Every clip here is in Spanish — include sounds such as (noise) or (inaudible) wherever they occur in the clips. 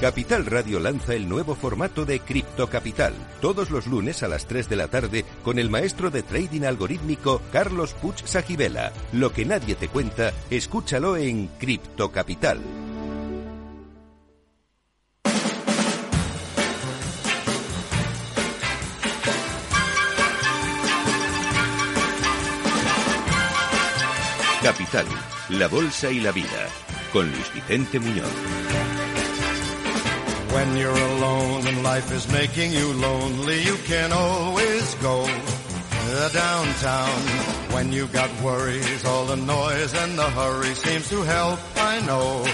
Capital Radio lanza el nuevo formato de Cripto Capital, todos los lunes a las 3 de la tarde con el maestro de trading algorítmico Carlos Puch Sajibela. Lo que nadie te cuenta, escúchalo en Cripto Capital. Capital, la bolsa y la vida, con Luis Vicente Muñoz. When you're alone and life is making you lonely, you can always go downtown. When you've got worries, all the noise and the hurry seems to help, I know.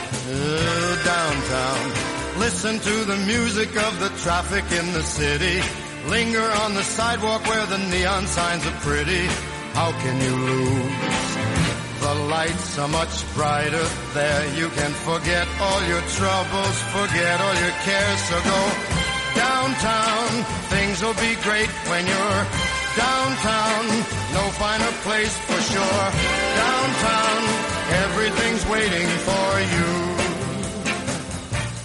Downtown. Listen to the music of the traffic in the city. Linger on the sidewalk where the neon signs are pretty. How can you lose? The lights are much brighter there. You can forget all your troubles, forget all your cares. So go downtown. Things will be great when you're downtown. No finer place for sure. Downtown, everything's waiting for you.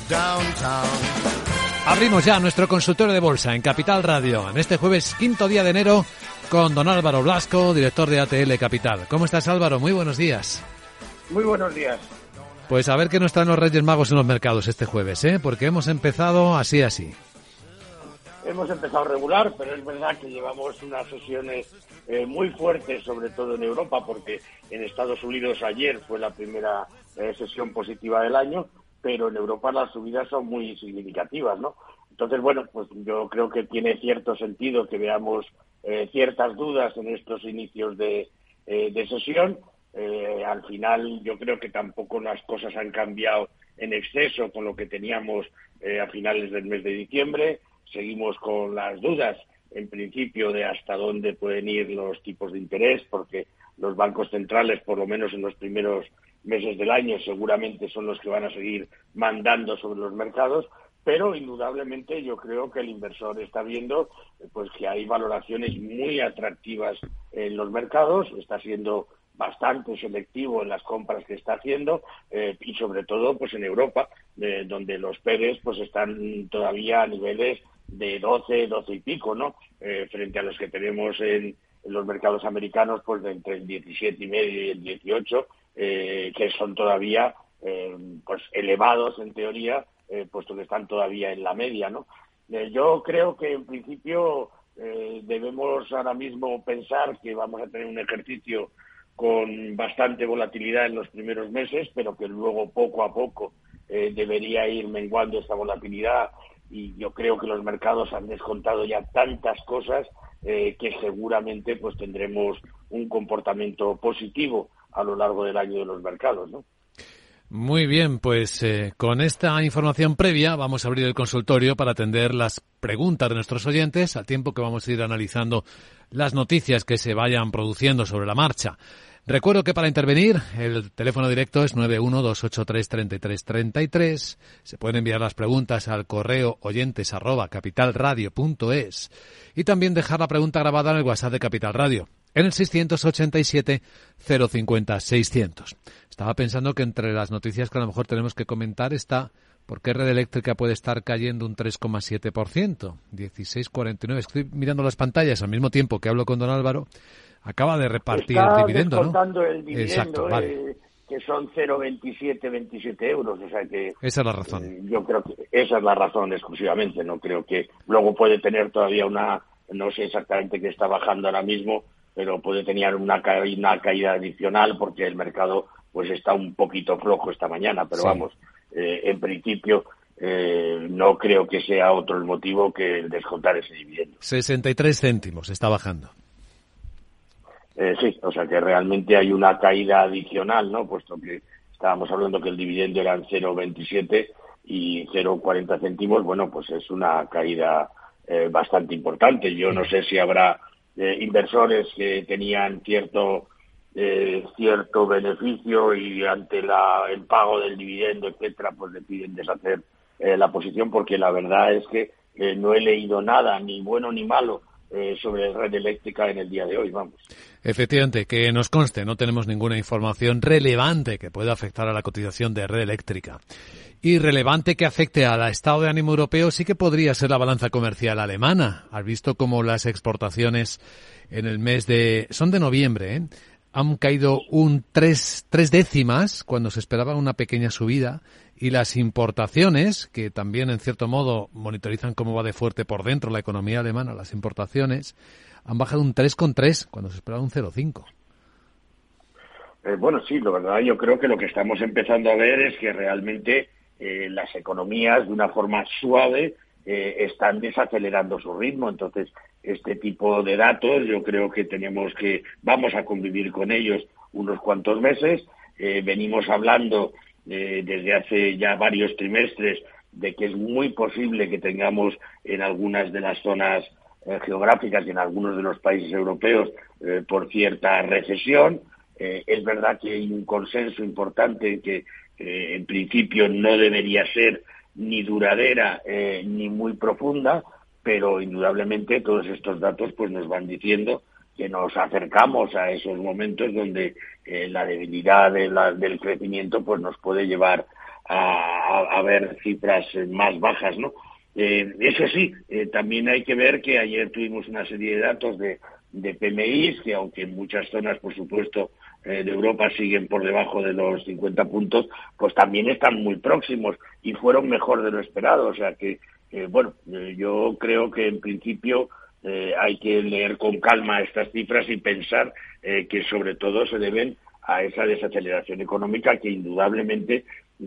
Downtown. Abrimos ya nuestro consultorio de bolsa en Capital Radio en este jueves quinto día de enero con don Álvaro Blasco, director de ATL Capital. ¿Cómo estás Álvaro? Muy buenos días. Muy buenos días. Pues a ver qué nos traen los Reyes Magos en los mercados este jueves, ¿eh? Porque hemos empezado así, así. Hemos empezado regular, pero es verdad que llevamos unas sesiones eh, muy fuertes, sobre todo en Europa, porque en Estados Unidos ayer fue la primera eh, sesión positiva del año, pero en Europa las subidas son muy significativas, ¿no? Entonces, bueno, pues yo creo que tiene cierto sentido que veamos eh, ciertas dudas en estos inicios de, eh, sesión. Eh, al final yo creo que tampoco las cosas han cambiado en exceso con lo que teníamos a finales del mes de diciembre. Seguimos con las dudas, en principio, de hasta dónde pueden ir los tipos de interés, porque los bancos centrales, por lo menos en los primeros meses del año, seguramente son los que van a seguir mandando sobre los mercados pero indudablemente yo creo que el inversor está viendo eh, pues que hay valoraciones muy atractivas en los mercados, está siendo bastante selectivo en las compras que está haciendo eh, y sobre todo pues en Europa eh, donde los PERES pues están todavía a niveles de 12, 12 y pico, ¿no? frente a los que tenemos en, los mercados americanos pues de entre el 17 y medio y el 18 que son todavía pues elevados en teoría eh, puesto que están todavía en la media, ¿no? Eh, yo creo que en principio eh, debemos ahora mismo pensar que vamos a tener un ejercicio con bastante volatilidad en los primeros meses, pero que luego poco a poco debería ir menguando esta volatilidad y yo creo que los mercados han descontado ya tantas cosas que seguramente pues tendremos un comportamiento positivo a lo largo del año de los mercados, ¿no? Muy bien, pues eh, con esta información previa vamos a abrir el consultorio para atender las preguntas de nuestros oyentes al tiempo que vamos a ir analizando las noticias que se vayan produciendo sobre la marcha. Recuerdo que para intervenir el teléfono directo es 912833333. Se pueden enviar las preguntas al correo oyentes arroba capitalradio.es y también dejar la pregunta grabada en el WhatsApp de Capital Radio en el 687 050 600. Estaba pensando que entre las noticias que a lo mejor tenemos que comentar está por qué Red Eléctrica puede estar cayendo un 3,7%, 16,49. Estoy mirando las pantallas al mismo tiempo que hablo con don Álvaro. Acaba de repartir el dividendo, ¿no? el dividendo, Exacto, eh, que son 0,27, 27 euros. O sea que, esa es la razón. Eh, yo creo que esa es la razón exclusivamente. No creo que luego puede tener todavía una, no sé exactamente qué está bajando ahora mismo, pero puede tener una, una caída adicional porque el mercado pues está un poquito flojo esta mañana, pero vamos, eh, en principio eh, no creo que sea otro el motivo que el descontar ese dividendo. 63 céntimos, está bajando. Eh, sí, o sea que realmente hay una caída adicional, ¿no? Puesto que estábamos hablando que el dividendo eran 0,27 y 0,40 céntimos, bueno, pues es una caída bastante importante. Yo no sé si habrá inversores que tenían cierto eh, cierto beneficio y ante la, el pago del dividendo, etcétera, pues deciden deshacer eh, la posición porque la verdad es que eh, no he leído nada, ni bueno ni malo, sobre red eléctrica en el día de hoy, vamos. Efectivamente, que nos conste, no tenemos ninguna información relevante que pueda afectar a la cotización de red eléctrica. Irrelevante que afecte al estado de ánimo europeo sí que podría ser la balanza comercial alemana. Has visto cómo las exportaciones en el mes de... son de noviembre, ¿eh? Han caído un tres, tres décimas cuando se esperaba una pequeña subida y las importaciones, que también en cierto modo monitorizan cómo va de fuerte por dentro la economía alemana, las importaciones, han bajado un 3,3 cuando se esperaba un 0,5. Eh, bueno, sí, la verdad yo creo que lo que estamos empezando a ver es que realmente eh, las economías de una forma suave eh, están desacelerando su ritmo. Entonces, este tipo de datos yo creo que tenemos que, vamos a convivir con ellos unos cuantos meses. venimos hablando desde hace ya varios trimestres de que es muy posible que tengamos en algunas de las zonas geográficas y en algunos de los países europeos por cierta recesión. Eh, es verdad que hay un consenso importante que eh, en principio no debería ser ni duradera eh, ni muy profunda, pero indudablemente todos estos datos pues nos van diciendo que nos acercamos a esos momentos donde la debilidad del crecimiento pues nos puede llevar a, ver cifras más bajas, ¿no? eso sí, también hay que ver que ayer tuvimos una serie de datos de, de PMIs que aunque en muchas zonas, por supuesto, eh, de Europa siguen por debajo de los 50 puntos, pues también están muy próximos y fueron mejor de lo esperado. O sea que, eh, bueno, eh, yo creo que en principio hay que leer con calma estas cifras y pensar que sobre todo se deben a esa desaceleración económica que indudablemente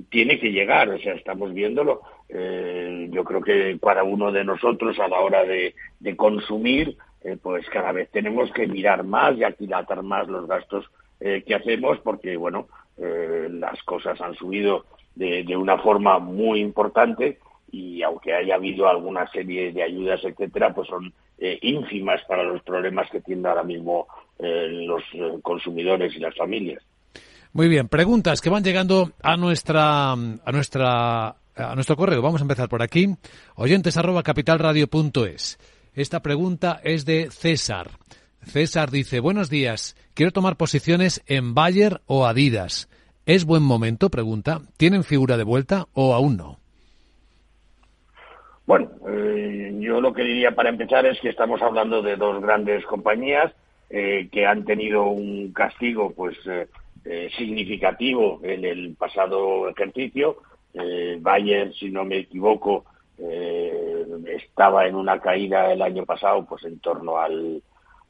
tiene que llegar. O sea, estamos viéndolo. yo creo que para uno de nosotros a la hora de, consumir, pues cada vez tenemos que mirar más y aquilatar más los gastos eh, que hacemos porque, bueno, eh, las cosas han subido de, una forma muy importante y aunque haya habido alguna serie de ayudas, etcétera, pues son eh, ínfimas para los problemas que tienen ahora mismo los consumidores y las familias. Muy bien, preguntas que van llegando a nuestra a nuestra a nuestro correo. Vamos a empezar por aquí. Oyentes arroba. Esta pregunta es de César. César dice, buenos días, quiero tomar posiciones en Bayer o Adidas. ¿Es buen momento? Pregunta. ¿Tienen figura de vuelta o aún no? Bueno, eh, yo lo que diría para empezar es que estamos hablando de dos grandes compañías eh, que han tenido un castigo pues eh, significativo en el pasado ejercicio. Bayer, si no me equivoco, estaba en una caída el año pasado pues en torno al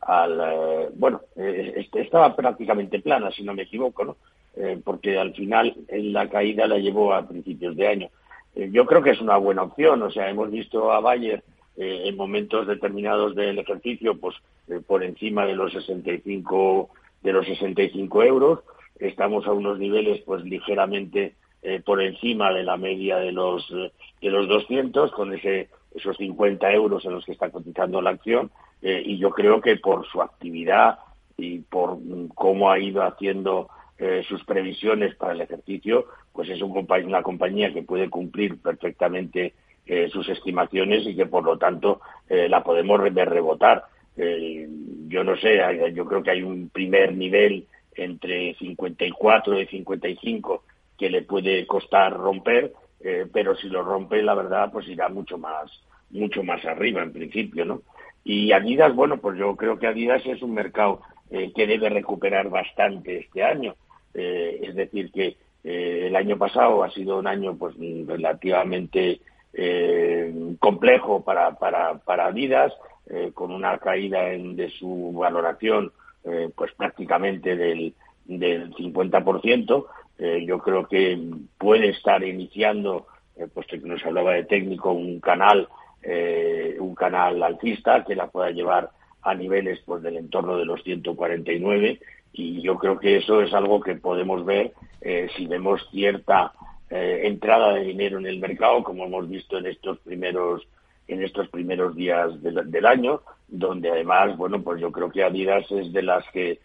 al eh, bueno eh, este, estaba prácticamente plana si no me equivoco no eh, porque al final en la caída la llevó a principios de año. Yo creo que es una buena opción o sea hemos visto a Bayer en momentos determinados del ejercicio pues por encima de los 65 de los 65 euros. Estamos a unos niveles pues ligeramente por encima de la media de los de los 200 con ese esos 50 euros en los que está cotizando la acción eh, y yo creo que por su actividad y por cómo ha ido haciendo eh, sus previsiones para el ejercicio, pues es un, una compañía que puede cumplir perfectamente eh, sus estimaciones y que por lo tanto la podemos ver rebotar. yo no sé, yo creo que hay un primer nivel entre 54 y 55 que le puede costar romper, pero si lo rompe, la verdad, pues irá mucho más, mucho más arriba en principio, ¿no? Y Adidas, bueno, pues yo creo que Adidas es un mercado eh, que debe recuperar bastante este año. Eh, es decir, que eh, el año pasado ha sido un año pues relativamente complejo para, para, para Adidas, con una caída en, de su valoración pues prácticamente del, del 50%. yo creo que puede estar iniciando, puesto que nos hablaba de técnico, un canal eh, un canal alcista que la pueda llevar a niveles pues del entorno de los 149 y yo creo que eso es algo que podemos ver eh, si vemos cierta eh, entrada de dinero en el mercado como hemos visto en estos primeros en estos primeros días del, año donde además bueno pues yo creo que Adidas es de las que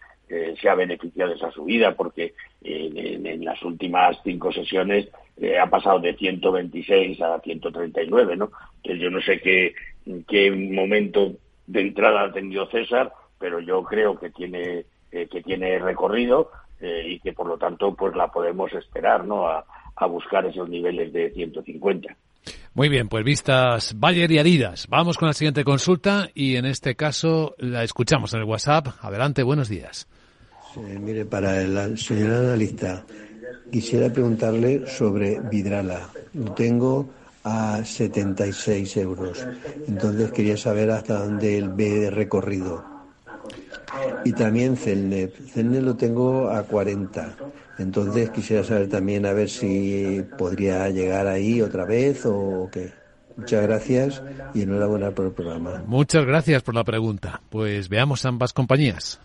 se ha beneficiado de esa subida porque en, las últimas cinco sesiones ha pasado de 126 a 139 no yo no sé qué, qué momento de entrada ha tenido César, pero yo creo que tiene, eh, que tiene recorrido eh, y que por lo tanto pues la podemos esperar, ¿no? A, a buscar esos niveles de 150. Muy bien, pues vistas Bayer y Adidas. Vamos con la siguiente consulta y en este caso la escuchamos en el WhatsApp. Adelante, buenos días. mire, para la señora analista, quisiera preguntarle sobre Vidrala. Lo tengo a 76 euros. Entonces quería saber hasta dónde él ve recorrido. Y también Celnet. Celnet lo tengo a 40. Entonces quisiera saber también a ver si podría llegar ahí otra vez o qué. Muchas gracias y enhorabuena por el programa. Muchas gracias por la pregunta. Pues veamos ambas compañías.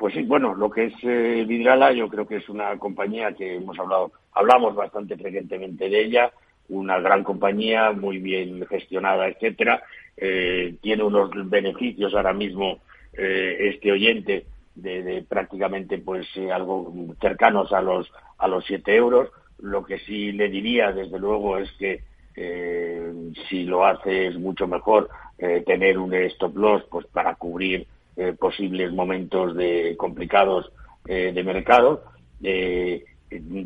Pues sí, bueno, lo que es eh, Vidrala, yo creo que es una compañía que hemos hablado, hablamos bastante frecuentemente de ella, una gran compañía, muy bien gestionada, etcétera. Eh, tiene unos beneficios ahora mismo eh, este oyente de, prácticamente pues eh, algo cercanos a los a los siete euros. Lo que sí le diría, desde luego, es que si lo hace es mucho mejor tener un stop loss pues para cubrir posibles momentos de complicados de mercado.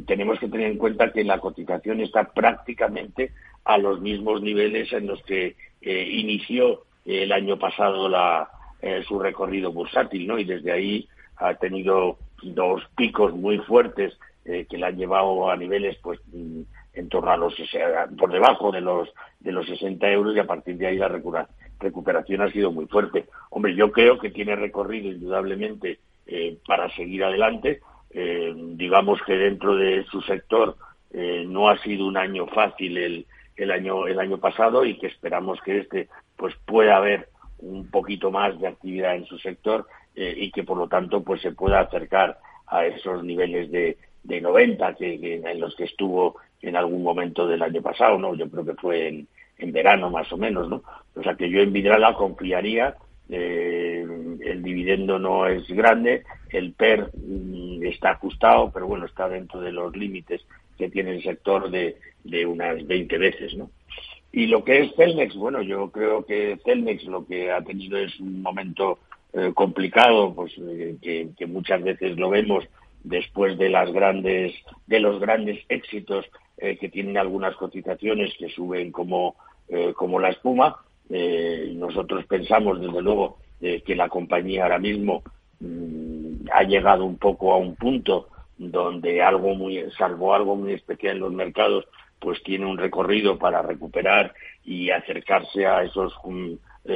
tenemos que tener en cuenta que la cotización está prácticamente a los mismos niveles en los que inició el año pasado la, eh, su recorrido bursátil, ¿no? Y desde ahí ha tenido dos picos muy fuertes eh, que le han llevado a niveles, pues, en torno a los, por debajo de los, de los 60 euros y a partir de ahí la recuperación ha sido muy fuerte. Hombre, yo creo que tiene recorrido indudablemente eh, para seguir adelante. digamos que dentro de su sector no ha sido un año fácil el, el año el año pasado y que esperamos que este pues pueda haber un poquito más de actividad en su sector eh, y que por lo tanto pues se pueda acercar a esos niveles de, de 90 que, en los que estuvo en algún momento del año pasado, ¿no? Yo creo que fue en, en verano más o menos, ¿no? O sea que yo en Vidrala confiaría, eh, el dividendo no es grande, el PER mm, está ajustado, pero bueno, está dentro de los límites que tiene el sector de, de unas 20 veces, ¿no? Y lo que es Celnex, bueno, yo creo que Celnex lo que ha tenido es un momento eh, complicado, pues eh, que, muchas veces lo vemos después de las grandes, de los grandes éxitos que tienen algunas cotizaciones que suben como, como la espuma. nosotros pensamos, desde luego, que la compañía ahora mismo mm, ha llegado un poco a un punto donde algo muy, salvo algo muy especial en los mercados, pues tiene un recorrido para recuperar y acercarse a esos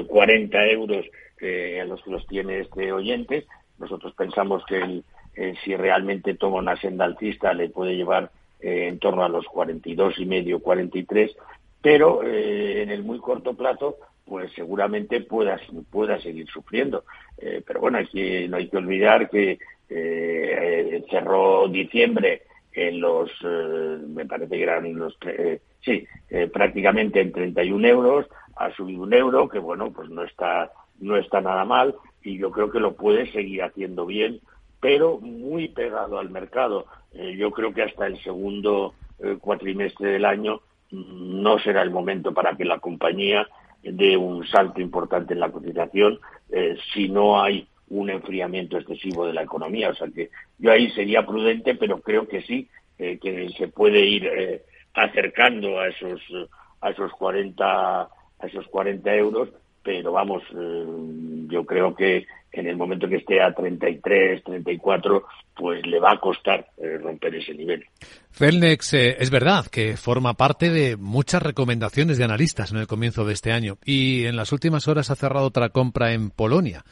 40 eh, euros eh, a los que los tiene este oyente. Nosotros pensamos que eh, si realmente toma una senda alcista le puede llevar en torno a los 42 y medio, 43, pero en el muy corto plazo pues seguramente pueda, pueda seguir sufriendo. pero bueno, aquí no hay que olvidar que cerró diciembre en los, eh, me parece que eran los, eh, sí, eh, prácticamente en 31 euros, ha subido un euro, que bueno, pues no está, no está nada mal y yo creo que lo puede seguir haciendo bien, pero muy pegado al mercado. yo creo que hasta el segundo cuatrimestre del año no será el momento para que la compañía dé un salto importante en la cotización si no hay un enfriamiento excesivo de la economía. O sea que yo ahí sería prudente, pero creo que sí, eh, que se puede ir eh, acercando a esos a esos 40 a esos 40 euros, pero vamos, eh, yo creo que en el momento que esté a 33, 34, pues le va a costar romper ese nivel. Felnex, es verdad que forma parte de muchas recomendaciones de analistas en el comienzo de este año y en las últimas horas ha cerrado otra compra en Polonia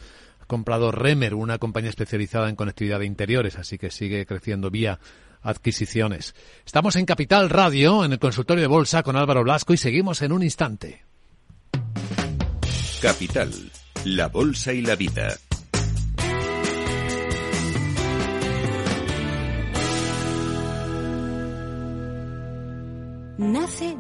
comprado Remer, una compañía especializada en conectividad de interiores, así que sigue creciendo vía adquisiciones. Estamos en Capital Radio, en el consultorio de bolsa con Álvaro Blasco y seguimos en un instante. Capital, la bolsa y la vida.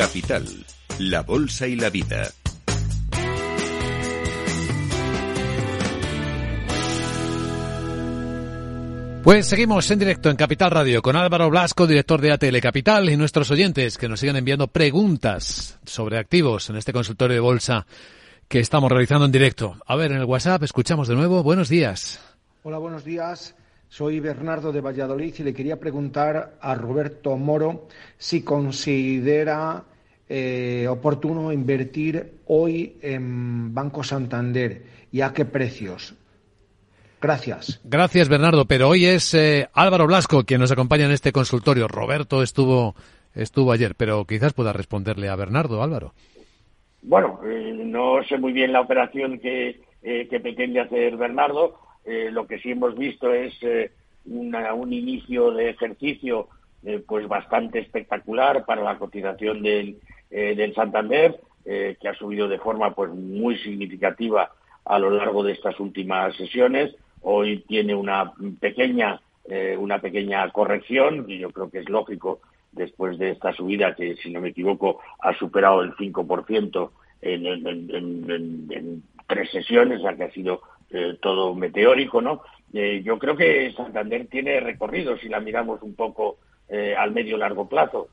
Capital, la Bolsa y la Vida. Pues seguimos en directo en Capital Radio con Álvaro Blasco, director de ATL Capital, y nuestros oyentes que nos siguen enviando preguntas sobre activos en este consultorio de bolsa que estamos realizando en directo. A ver, en el WhatsApp escuchamos de nuevo. Buenos días. Hola, buenos días. Soy Bernardo de Valladolid y le quería preguntar a Roberto Moro si considera eh, oportuno invertir hoy en Banco Santander y a qué precios. Gracias. Gracias, Bernardo. Pero hoy es eh, Álvaro Blasco quien nos acompaña en este consultorio. Roberto estuvo, estuvo ayer, pero quizás pueda responderle a Bernardo, Álvaro. Bueno, eh, no sé muy bien la operación que, que pretende hacer Bernardo eh, lo que sí hemos visto es eh, un inicio de ejercicio eh, pues bastante espectacular para la cotización del, del Santander, que ha subido de forma pues muy significativa a lo largo de estas últimas sesiones. Hoy tiene una pequeña una pequeña corrección y yo creo que es lógico después de esta subida que, si no me equivoco, ha superado el 5% en, en, tres sesiones, o sea que ha sido eh, todo meteórico, ¿no? Eh, yo creo que Santander tiene recorrido si la miramos un poco eh, al medio largo plazo.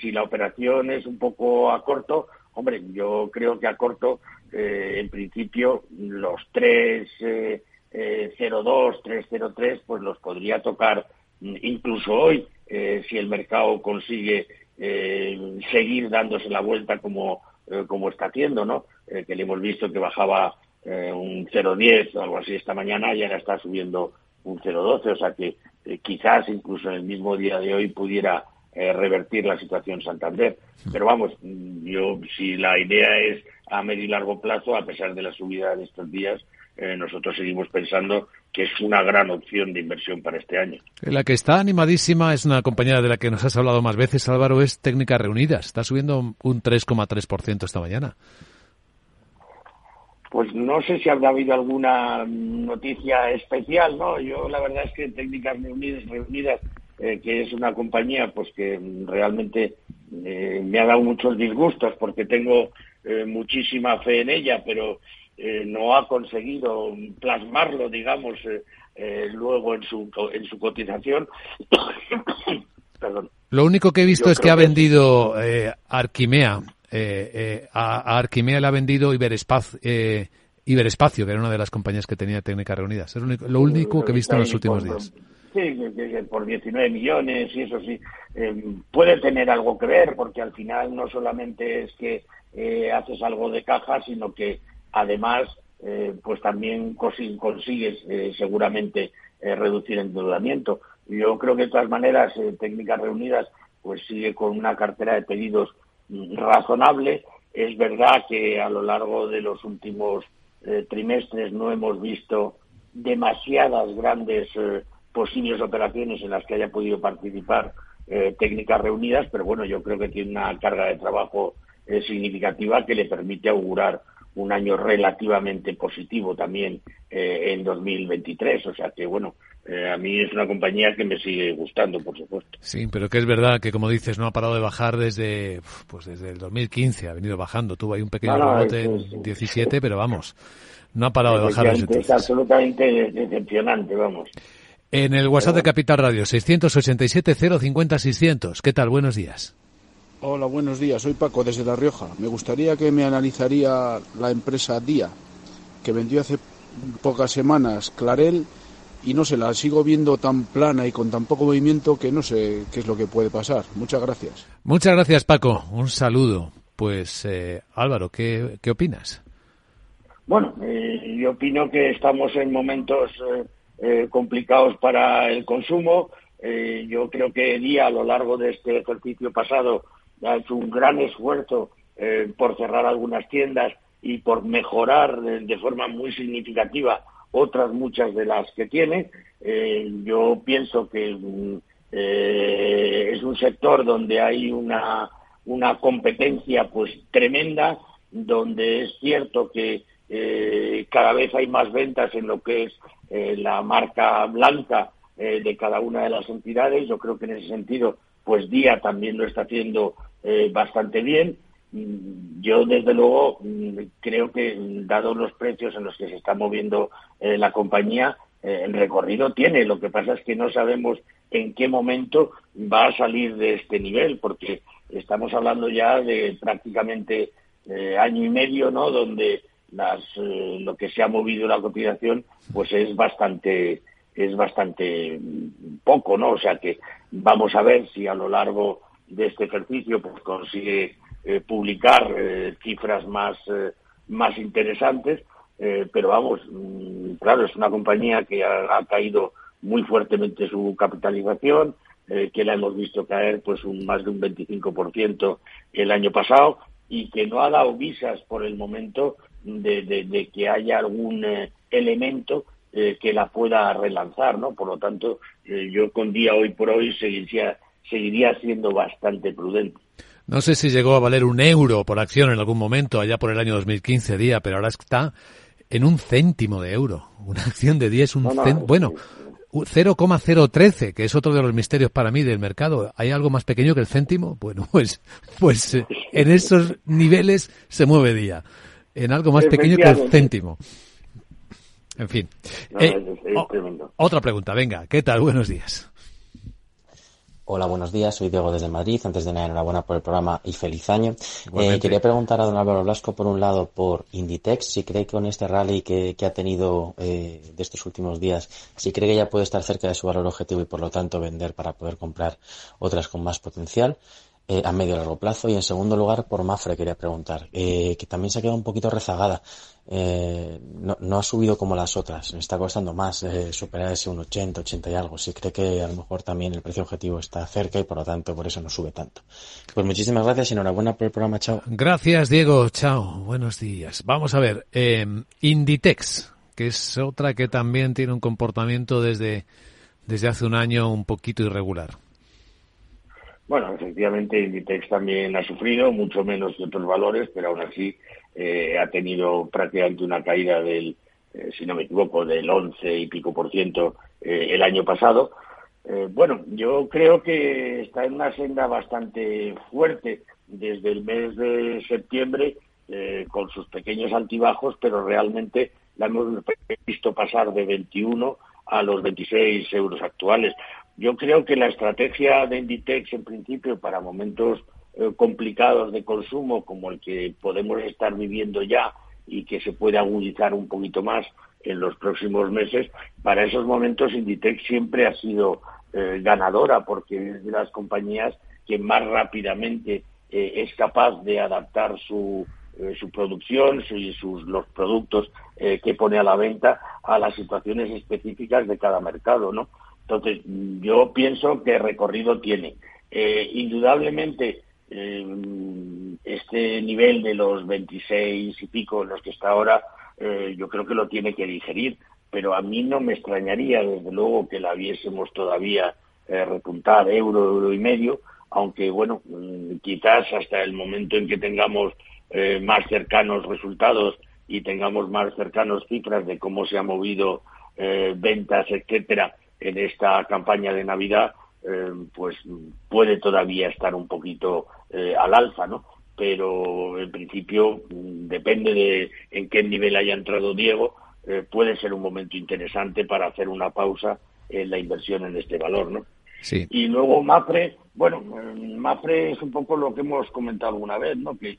Si la operación es un poco a corto, hombre, yo creo que a corto, en principio, los 302, 303, pues los podría tocar mm, incluso hoy, si el mercado consigue seguir dándose la vuelta como, como está haciendo, ¿no? que le hemos visto que bajaba eh, un 0,10 o algo así esta mañana y ahora está subiendo un 0,12, o sea que eh, quizás incluso en el mismo día de hoy pudiera eh, revertir la situación Santander. Pero vamos, yo si la idea es a medio y largo plazo, a pesar de la subida de estos días, nosotros seguimos pensando que es una gran opción de inversión para este año. La que está animadísima es una compañera de la que nos has hablado más veces, Álvaro, es Técnicas Reunidas. Está subiendo un 3,3% esta mañana pues no sé si habrá habido alguna noticia especial, ¿no? Yo la verdad es que Técnicas Reunidas, Reunidas eh, que es una compañía pues que realmente eh, me ha dado muchos disgustos porque tengo eh, muchísima fe en ella, pero no ha conseguido plasmarlo, digamos, luego en su, en su cotización. (coughs) Perdón. Lo único que he visto es que ha vendido Arquimea eh, eh, a, Arquimea le ha vendido Iberespacio, eh, Iberespacio, que era una de las compañías que tenía técnicas reunidas. Es lo único, que he visto en los últimos días. Sí, por 19 millones y eso sí. puede tener algo que ver, porque al final no solamente es que haces algo de caja, sino que además pues también consigues seguramente reducir el endeudamiento. Yo creo que de todas maneras, Técnicas Reunidas pues sigue con una cartera de pedidos razonable. Es verdad que a lo largo de los últimos eh, trimestres no hemos visto demasiadas grandes eh, posibles operaciones en las que haya podido participar eh, técnicas reunidas, pero bueno, yo creo que tiene una carga de trabajo significativa que le permite augurar un año relativamente positivo también en 2023. O sea que, bueno, eh, a mí es una compañía que me sigue gustando, por supuesto. Sí, pero que es verdad que, como dices, no ha parado de bajar desde pues desde el 2015, ha venido bajando. Tuvo ahí un pequeño rebote en 17, pero vamos, no ha parado de bajar desde Es absolutamente decepcionante, vamos. En el WhatsApp de Capital Radio, 687-050-600. ¿Qué tal? Buenos días. Hola, buenos días. Soy Paco desde La Rioja. Me gustaría que me analizaría la empresa Día, que vendió hace pocas semanas Clarel y no sé, la sigo viendo tan plana y con tan poco movimiento que no sé qué es lo que puede pasar. Muchas gracias. Muchas gracias, Paco. Un saludo. Pues eh, Álvaro, ¿qué, ¿qué, opinas? Bueno, eh, yo opino que estamos en momentos eh, complicados para el consumo. yo creo que Día a lo largo de este ejercicio pasado ha hecho un gran esfuerzo por cerrar algunas tiendas y por mejorar de, forma muy significativa otras muchas de las que tiene. yo pienso que es un sector donde hay una, una competencia pues tremenda, donde es cierto que eh, cada vez hay más ventas en lo que es eh, la marca blanca eh, de cada una de las entidades. Yo creo que en ese sentido, pues Día también lo está haciendo bastante bien. Mm, yo, desde luego, mm, creo que, dado los precios en los que se está moviendo la compañía, el recorrido tiene. Lo que pasa es que no sabemos en qué momento va a salir de este nivel, porque estamos hablando ya de prácticamente año y medio, ¿no? Donde las, eh, lo que se ha movido la cotización pues es bastante es bastante poco no o sea que vamos a ver si a lo largo de este ejercicio pues consigue eh, publicar eh, cifras más más interesantes. Pero vamos mm, claro es una compañía que ha, ha caído muy fuertemente su capitalización que la hemos visto caer pues un más de un 25% el año pasado y que no ha dado visas por el momento de, que haya algún eh, elemento eh, que la pueda relanzar, ¿no? Por lo tanto, eh, yo con día hoy por hoy seguiría, seguiría siendo bastante prudente. No sé si llegó a valer un euro por acción en algún momento, allá por el año 2015 día, pero ahora está en un céntimo de euro. Una acción de 10, un céntimo. Bueno, 0,013, que es otro de los misterios para mí del mercado. ¿Hay algo más pequeño que el céntimo? Bueno, pues, pues en esos niveles se mueve día en algo más pequeño que el céntimo. En fin. Eh, otra pregunta, venga. ¿Qué tal? Buenos días. Hola, buenos días. Soy Diego desde Madrid. Antes de nada, enhorabuena por el programa y feliz año. Eh, quería preguntar a don Álvaro Blasco, por un lado, por Inditex, si cree que con este rally que, ha tenido eh, de estos últimos días, si cree que ya puede estar cerca de su valor objetivo y, por lo tanto, vender para poder comprar otras con más potencial. Eh, a medio y largo plazo. Y en segundo lugar, por Mafre quería preguntar, eh, que también se ha quedado un poquito rezagada. Eh, no, no, ha subido como las otras, está costando más eh, superar ese un 80, 80 y algo. Sí cree que a lo mejor también el precio objetivo está cerca y por lo tanto por eso no sube tanto. Pues muchísimas gracias y enhorabuena por el programa, chao. Gracias, Diego, chao, buenos días. Vamos a ver, Inditex, que es otra que también tiene un comportamiento desde, desde hace un año un poquito irregular. Bueno, efectivamente Inditex también ha sufrido, mucho menos que otros valores, pero aún así eh, ha tenido prácticamente una caída del, eh, si no me equivoco, del 11 y pico por ciento eh, el año pasado. bueno, yo creo que está en una senda bastante fuerte desde el mes de septiembre, con sus pequeños altibajos, pero realmente la hemos visto pasar de 21 a los 26 euros actuales. Yo creo que la estrategia de Inditex, en principio, para momentos eh, complicados de consumo como el que podemos estar viviendo ya y que se puede agudizar un poquito más en los próximos meses, para esos momentos Inditex siempre ha sido eh, ganadora porque es de las compañías que más rápidamente eh, es capaz de adaptar su, su producción y sus, los productos que pone a la venta a las situaciones específicas de cada mercado, ¿no? Entonces, yo pienso que recorrido tiene. Eh, indudablemente, eh, este nivel de los 26 y pico en los que está ahora, eh, yo creo que lo tiene que digerir, pero a mí no me extrañaría, desde luego, que la viésemos todavía repuntar euro, euro y medio, aunque, bueno, mm, quizás hasta el momento en que tengamos más cercanos resultados y tengamos más cercanos cifras de cómo se han movido ventas, etcétera, en esta campaña de Navidad, eh, pues puede todavía estar un poquito eh, al alza, ¿no? Pero en principio mm, depende de en qué nivel haya entrado Diego, eh, puede ser un momento interesante para hacer una pausa en la inversión en este valor, ¿no? Sí. Y luego Mafre, bueno, Mafre es un poco lo que hemos comentado alguna vez, ¿no? Que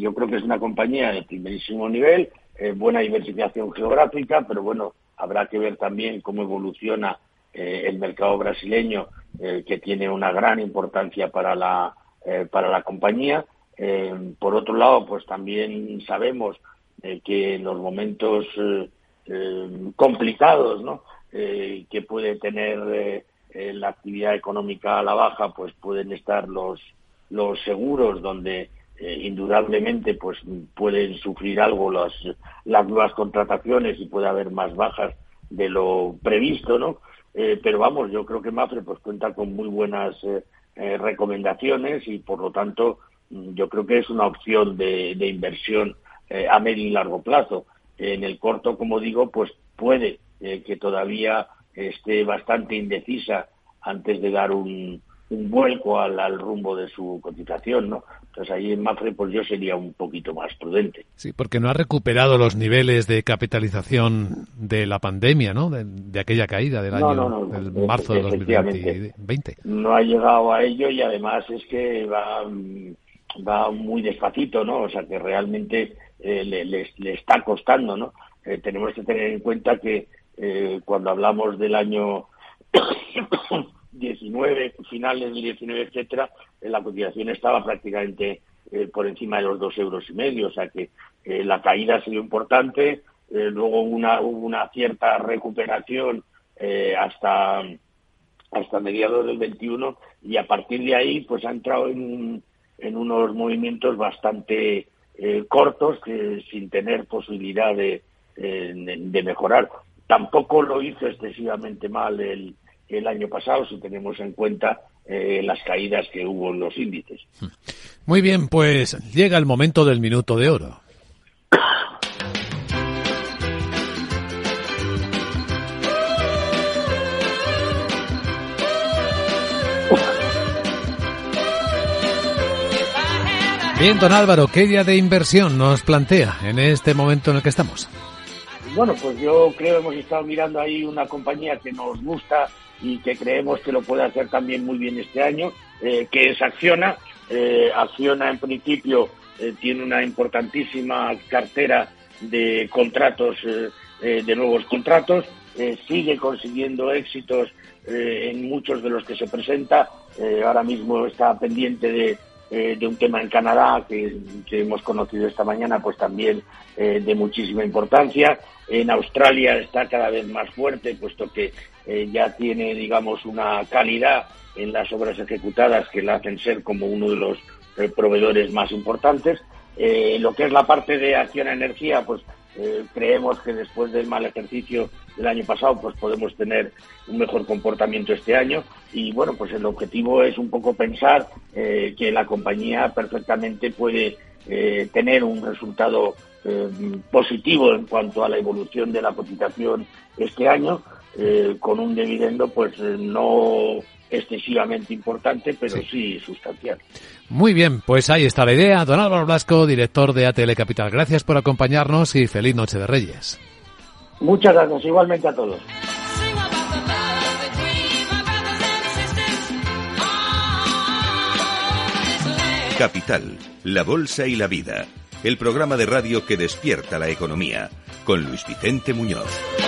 yo creo que es una compañía de primerísimo nivel, buena diversificación geográfica, pero bueno, habrá que ver también cómo evoluciona eh, el mercado brasileño, eh, que tiene una gran importancia para la, eh, para la compañía. por otro lado, pues también sabemos que en los momentos complicados ¿no? que puede tener eh, la actividad económica a la baja, pues pueden estar los, los seguros donde eh, indudablemente pues pueden sufrir algo las, las nuevas contrataciones y puede haber más bajas de lo previsto, ¿no? Eh, pero vamos, yo creo que Mafre pues cuenta con muy buenas recomendaciones y por lo tanto mm, yo creo que es una opción de, de inversión a medio y largo plazo. En el corto, como digo, pues puede que todavía esté bastante indecisa antes de dar un, un vuelco al, rumbo de su cotización, ¿no? Entonces ahí en Mafre pues yo sería un poquito más prudente. Sí, porque no ha recuperado los niveles de capitalización de la pandemia, ¿no? De, aquella caída del año, del marzo de 2020. No ha llegado a ello y además es que va, va muy despacito, ¿no? O sea que realmente eh, le, le, está costando, ¿no? Eh, tenemos que tener en cuenta que eh, cuando hablamos del año 19, finales del 19, etcétera, eh, la cotización estaba prácticamente eh, por encima de los dos euros y medio, o sea que la caída ha sido importante, luego una, hubo una cierta recuperación hasta hasta mediados del 21 y a partir de ahí pues ha entrado en, en unos movimientos bastante cortos que sin tener posibilidad de, de mejorar. Tampoco lo hizo excesivamente mal el, el año pasado, si tenemos en cuenta eh, las caídas que hubo en los índices. Muy bien, pues llega el momento del minuto de oro. Bien, don Álvaro, ¿qué día de inversión nos plantea en este momento en el que estamos? Bueno, pues yo creo hemos estado mirando ahí una compañía que nos gusta y que creemos que lo puede hacer también muy bien este año, eh, que es Acciona. Eh, Acciona en principio eh, tiene una importantísima cartera de contratos, de nuevos contratos, sigue consiguiendo éxitos en muchos de los que se presenta. ahora mismo está pendiente de, de un tema en Canadá que, hemos conocido esta mañana, pues también de muchísima importancia. En Australia está cada vez más fuerte, puesto que eh, ya tiene, digamos, una calidad en las obras ejecutadas que la hacen ser como uno de los eh, proveedores más importantes. Eh, lo que es la parte de acción a energía, pues creemos que después del mal ejercicio del año pasado, pues podemos tener un mejor comportamiento este año. Y bueno, pues el objetivo es un poco pensar que la compañía perfectamente puede tener un resultado positivo en cuanto a la evolución de la cotización este año eh, con un dividendo pues eh, no excesivamente importante, pero sí. sustancial. Muy bien, pues ahí está la idea. Don Álvaro Blasco, director de ATL Capital. Gracias por acompañarnos y feliz Noche de Reyes. Muchas gracias, igualmente a todos. Capital, la Bolsa y la Vida. El programa de radio que despierta la economía. Con Luis Vicente Muñoz.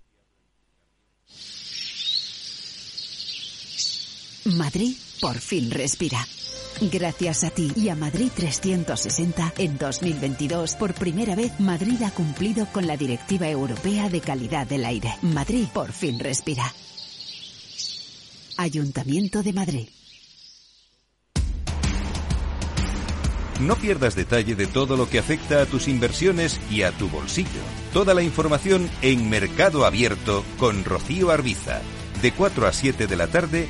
Madrid por fin respira. Gracias a ti y a Madrid 360, en 2022, por primera vez, Madrid ha cumplido con la Directiva Europea de Calidad del Aire. Madrid por fin respira. Ayuntamiento de Madrid. No pierdas detalle de todo lo que afecta a tus inversiones y a tu bolsillo. Toda la información en Mercado Abierto con Rocío Arbiza, de 4 a 7 de la tarde